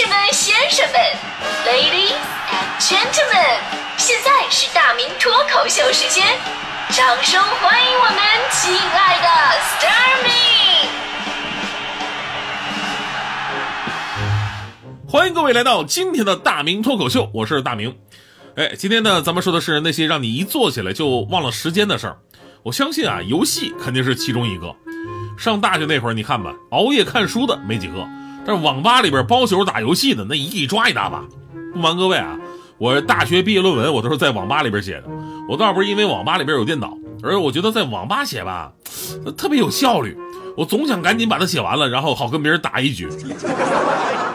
士们、先生们，Ladies and Gentlemen，现在是大明脱口秀时间，掌声欢迎我们亲爱的 s t a r m y 欢迎各位来到今天的大明脱口秀，我是大明。哎，今天呢，咱们说的是那些让你一坐起来就忘了时间的事儿。我相信啊，游戏肯定是其中一个。上大学那会儿，你看吧，熬夜看书的没几个，但是网吧里边包宿打游戏的那一抓一大把。不瞒各位啊，我大学毕业论文我都是在网吧里边写的。我倒不是因为网吧里边有电脑，而我觉得在网吧写吧，特别有效率。我总想赶紧把它写完了，然后好跟别人打一局。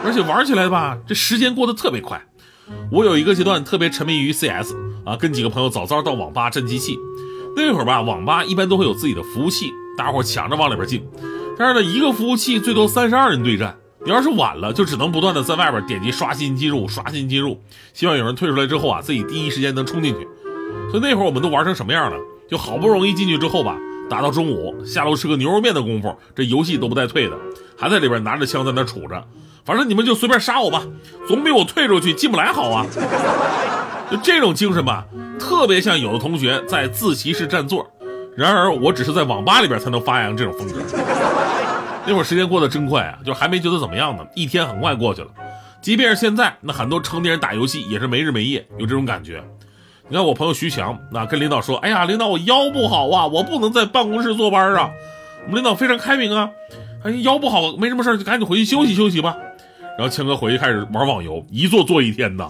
而且玩起来吧，这时间过得特别快。我有一个阶段特别沉迷于 CS 啊，跟几个朋友早早到网吧占机器。那会儿吧，网吧一般都会有自己的服务器。大伙抢着往里边进，但是呢，一个服务器最多三十二人对战。你要是晚了，就只能不断的在外边点击刷新进入，刷新进入，希望有人退出来之后啊，自己第一时间能冲进去。所以那会儿我们都玩成什么样了？就好不容易进去之后吧，打到中午，下楼吃个牛肉面的功夫，这游戏都不带退的，还在里边拿着枪在那杵着。反正你们就随便杀我吧，总比我退出去进不来好啊。就这种精神吧，特别像有的同学在自习室占座。然而，我只是在网吧里边才能发扬这种风格。那会儿时间过得真快啊，就还没觉得怎么样呢，一天很快过去了。即便是现在，那很多成年人打游戏也是没日没夜，有这种感觉。你看我朋友徐强，那跟领导说：“哎呀，领导我腰不好啊，我不能在办公室坐班啊。”我们领导非常开明啊，哎腰不好没什么事就赶紧回去休息休息吧。然后强哥回去开始玩网游，一坐坐一天呐。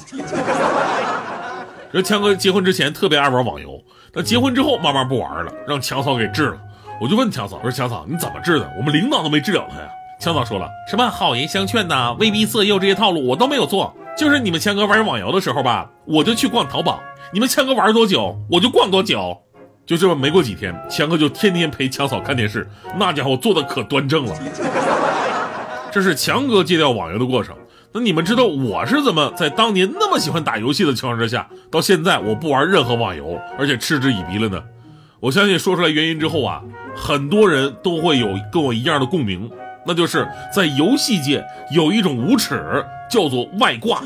这强哥结婚之前特别爱玩网游。那结婚之后慢慢不玩了，让强嫂给治了。我就问强嫂，我说强嫂你怎么治的？我们领导都没治了他呀。强嫂说了，什么好言相劝呐，威逼色诱这些套路我都没有做，就是你们强哥玩网游的时候吧，我就去逛淘宝。你们强哥玩多久，我就逛多久。就这么没过几天，强哥就天天陪强嫂看电视，那家伙做的可端正了。这是强哥戒掉网游的过程。那你们知道我是怎么在当年那么喜欢打游戏的情况之下，到现在我不玩任何网游，而且嗤之以鼻了呢？我相信说出来原因之后啊，很多人都会有跟我一样的共鸣，那就是在游戏界有一种无耻叫做外挂。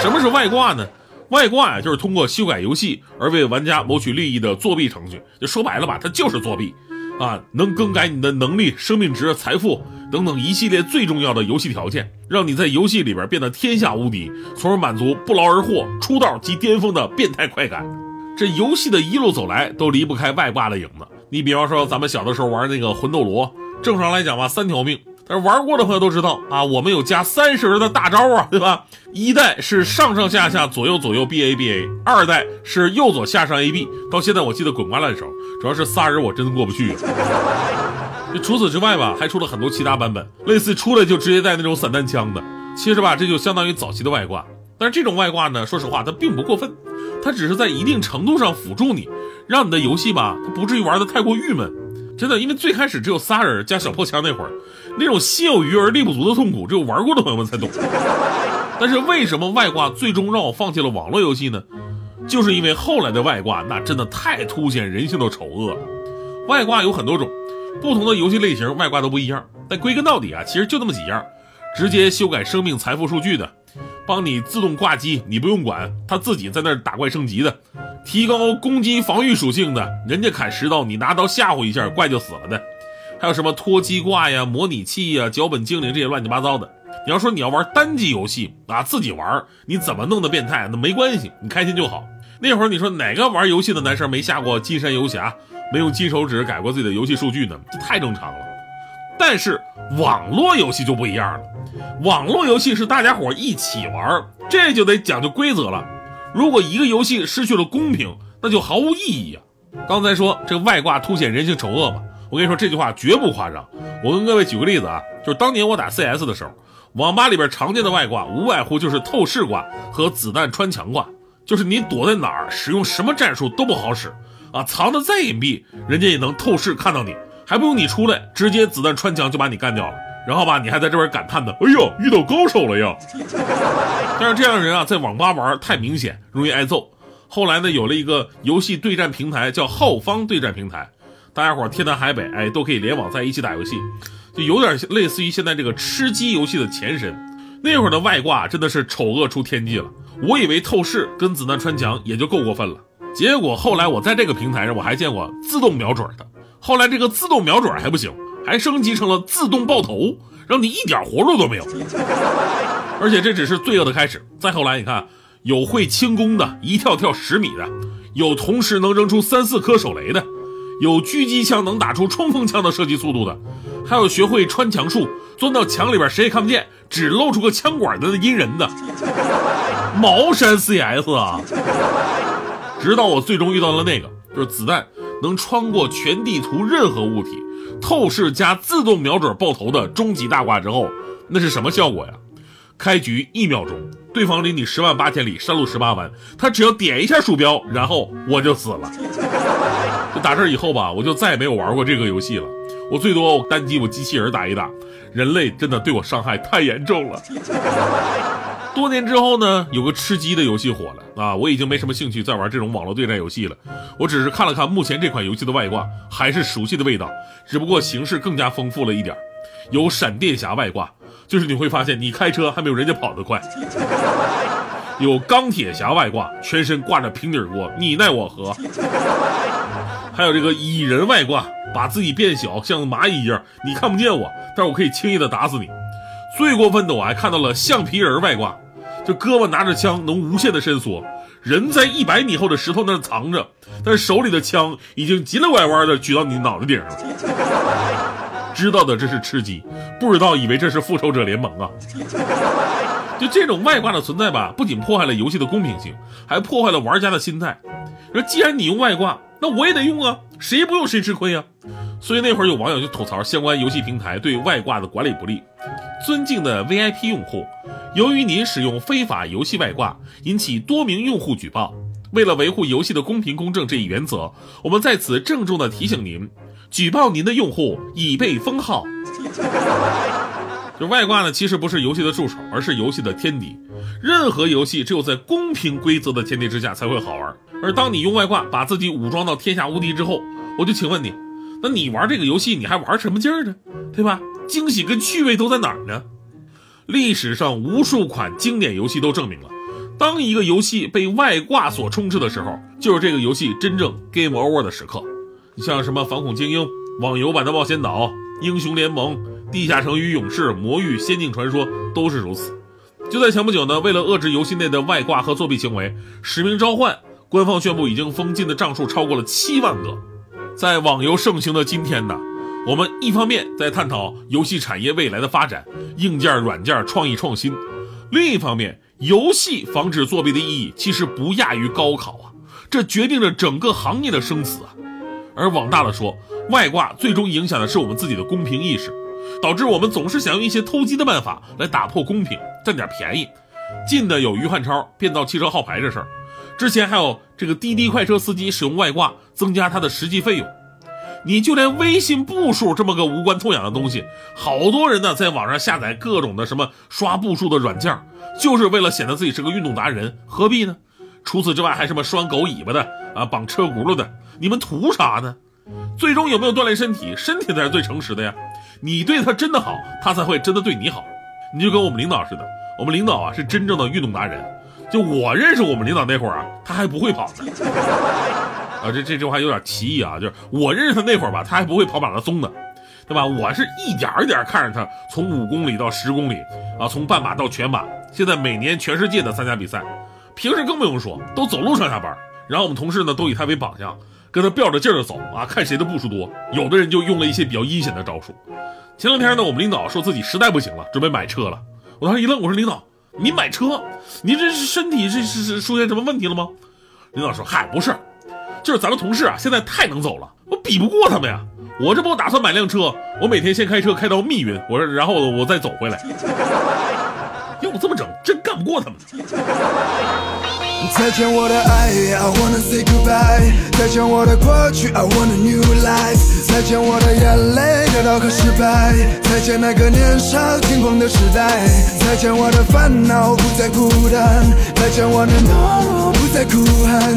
什么是外挂呢？外挂呀，就是通过修改游戏而为玩家谋取利益的作弊程序。就说白了吧，它就是作弊。啊，能更改你的能力、生命值、财富等等一系列最重要的游戏条件，让你在游戏里边变得天下无敌，从而满足不劳而获、出道即巅峰的变态快感。这游戏的一路走来都离不开外挂的影子。你比方说，咱们小的时候玩那个魂斗罗，正常来讲吧，三条命。但是玩过的朋友都知道啊，我们有加三十人的大招啊，对吧？一代是上上下下左右左右 B A B A，二代是右左下上 A B。到现在我记得滚瓜烂熟，主要是仨人我真的过不去。除此之外吧，还出了很多其他版本，类似出来就直接带那种散弹枪的。其实吧，这就相当于早期的外挂。但是这种外挂呢，说实话它并不过分，它只是在一定程度上辅助你，让你的游戏吧，它不至于玩的太过郁闷。真的，因为最开始只有仨人加小破枪那会儿，那种心有余而力不足的痛苦，只有玩过的朋友们才懂。但是为什么外挂最终让我放弃了网络游戏呢？就是因为后来的外挂那真的太凸显人性的丑恶了。外挂有很多种，不同的游戏类型外挂都不一样，但归根到底啊，其实就那么几样：直接修改生命财富数据的，帮你自动挂机，你不用管，他自己在那儿打怪升级的。提高攻击防御属性的，人家砍十刀，你拿刀吓唬一下，怪就死了的。还有什么脱机挂呀、模拟器呀、脚本精灵这些乱七八糟的。你要说你要玩单机游戏啊，自己玩，你怎么弄的变态那没关系，你开心就好。那会儿你说哪个玩游戏的男生没下过金山游侠，没用金手指改过自己的游戏数据呢？这太正常了。但是网络游戏就不一样了，网络游戏是大家伙一起玩，这就得讲究规则了。如果一个游戏失去了公平，那就毫无意义啊！刚才说这外挂凸显人性丑恶嘛，我跟你说这句话绝不夸张。我跟各位举个例子啊，就是当年我打 CS 的时候，网吧里边常见的外挂无外乎就是透视挂和子弹穿墙挂，就是你躲在哪儿，使用什么战术都不好使啊，藏的再隐蔽，人家也能透视看到你，还不用你出来，直接子弹穿墙就把你干掉了。然后吧，你还在这边感叹呢，哎呦，遇到高手了呀！但是这样的人啊，在网吧玩太明显，容易挨揍。后来呢，有了一个游戏对战平台，叫浩方对战平台，大家伙天南海北，哎，都可以联网在一起打游戏，就有点类似于现在这个吃鸡游戏的前身。那会儿的外挂真的是丑恶出天际了，我以为透视跟子弹穿墙也就够过分了，结果后来我在这个平台上我还见过自动瞄准的，后来这个自动瞄准还不行，还升级成了自动爆头，让你一点活路都没有。而且这只是罪恶的开始，再后来你看，有会轻功的，一跳跳十米的，有同时能扔出三四颗手雷的，有狙击枪能打出冲锋枪的射击速度的，还有学会穿墙术，钻到墙里边谁也看不见，只露出个枪管的阴人的，茅山 CS 啊！直到我最终遇到了那个，就是子弹能穿过全地图任何物体，透视加自动瞄准爆头的终极大挂之后，那是什么效果呀？开局一秒钟，对方离你十万八千里，山路十八弯，他只要点一下鼠标，然后我就死了。就打这以后吧，我就再也没有玩过这个游戏了。我最多我单机我机器人打一打，人类真的对我伤害太严重了。多年之后呢，有个吃鸡的游戏火了啊，我已经没什么兴趣再玩这种网络对战游戏了。我只是看了看目前这款游戏的外挂，还是熟悉的味道，只不过形式更加丰富了一点，有闪电侠外挂。就是你会发现，你开车还没有人家跑得快。有钢铁侠外挂，全身挂着平底锅，你奈我何。还有这个蚁人外挂，把自己变小，像蚂蚁一样，你看不见我，但是我可以轻易的打死你。最过分的，我还看到了橡皮人外挂，这胳膊拿着枪能无限的伸缩，人在一百米后的石头那藏着，但手里的枪已经急了拐弯的举到你脑袋顶上了。知道的这是吃鸡，不知道以为这是复仇者联盟啊！就这种外挂的存在吧，不仅破坏了游戏的公平性，还破坏了玩家的心态。说既然你用外挂，那我也得用啊，谁不用谁吃亏啊！所以那会儿有网友就吐槽相关游戏平台对外挂的管理不力。尊敬的 VIP 用户，由于您使用非法游戏外挂，引起多名用户举报，为了维护游戏的公平公正这一原则，我们在此郑重的提醒您。举报您的用户已被封号。就外挂呢，其实不是游戏的助手，而是游戏的天敌。任何游戏只有在公平规则的前提之下才会好玩。而当你用外挂把自己武装到天下无敌之后，我就请问你，那你玩这个游戏你还玩什么劲儿呢？对吧？惊喜跟趣味都在哪儿呢？历史上无数款经典游戏都证明了，当一个游戏被外挂所充斥的时候，就是这个游戏真正 game over 的时刻。你像什么反恐精英、网游版的冒险岛、英雄联盟、地下城与勇士、魔域、仙境传说都是如此。就在前不久呢，为了遏制游戏内的外挂和作弊行为，使命召唤官方宣布已经封禁的账数超过了七万个。在网游盛行的今天呢，我们一方面在探讨游戏产业未来的发展，硬件、软件创意创新；另一方面，游戏防止作弊的意义其实不亚于高考啊，这决定着整个行业的生死啊。而往大了说，外挂最终影响的是我们自己的公平意识，导致我们总是想用一些偷鸡的办法来打破公平，占点便宜。近的有于汉超变造汽车号牌这事儿，之前还有这个滴滴快车司机使用外挂增加他的实际费用。你就连微信步数这么个无关痛痒的东西，好多人呢在网上下载各种的什么刷步数的软件，就是为了显得自己是个运动达人，何必呢？除此之外，还什么拴狗尾巴的啊，绑车轱辘的，你们图啥呢？最终有没有锻炼身体？身体才是最诚实的呀。你对他真的好，他才会真的对你好。你就跟我们领导似的，我们领导啊是真正的运动达人。就我认识我们领导那会儿啊，他还不会跑呢。啊，这这句话有点歧义啊，就是我认识他那会儿吧，他还不会跑马拉松呢，对吧？我是一点一点看着他从五公里到十公里啊，从半马到全马，现在每年全世界的参加比赛。平时更不用说，都走路上下班。然后我们同事呢，都以他为榜样，跟他吊着劲儿的走啊，看谁的步数多。有的人就用了一些比较阴险的招数。前两天呢，我们领导说自己实在不行了，准备买车了。我当时一愣，我说：“领导，你买车？你这身体是是是出现什么问题了吗？”领导说：“嗨，不是，就是咱们同事啊，现在太能走了，我比不过他们呀。我这不打算买辆车，我每天先开车开到密云，我说然后我再走回来。”要不这么整，真干不过他们。再见我的爱，I wanna say goodbye。再见我的过去，I want a new life。再见我的眼泪、跌倒和失败。再见那个年少轻狂的时代。再见我的烦恼，不再孤单。再见我的懦弱，不再哭喊。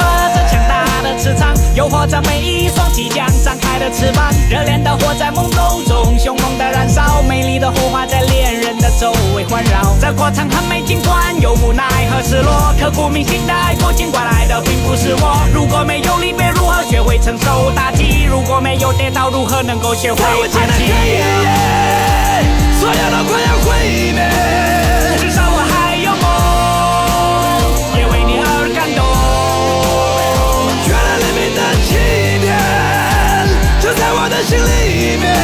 大的磁场，诱惑着每一双即将张开的翅膀。热烈的火在懵懂中凶猛的燃烧，美丽的火花在恋人的周围环绕。这过程很美，尽管有无奈和失落，刻骨铭心的爱过，尽管来的并不是我。如果没有离别，如何学会承受打击？如果没有跌倒，如何能够学会在我前的爬起？黑夜，所有都快要毁灭。至少我在我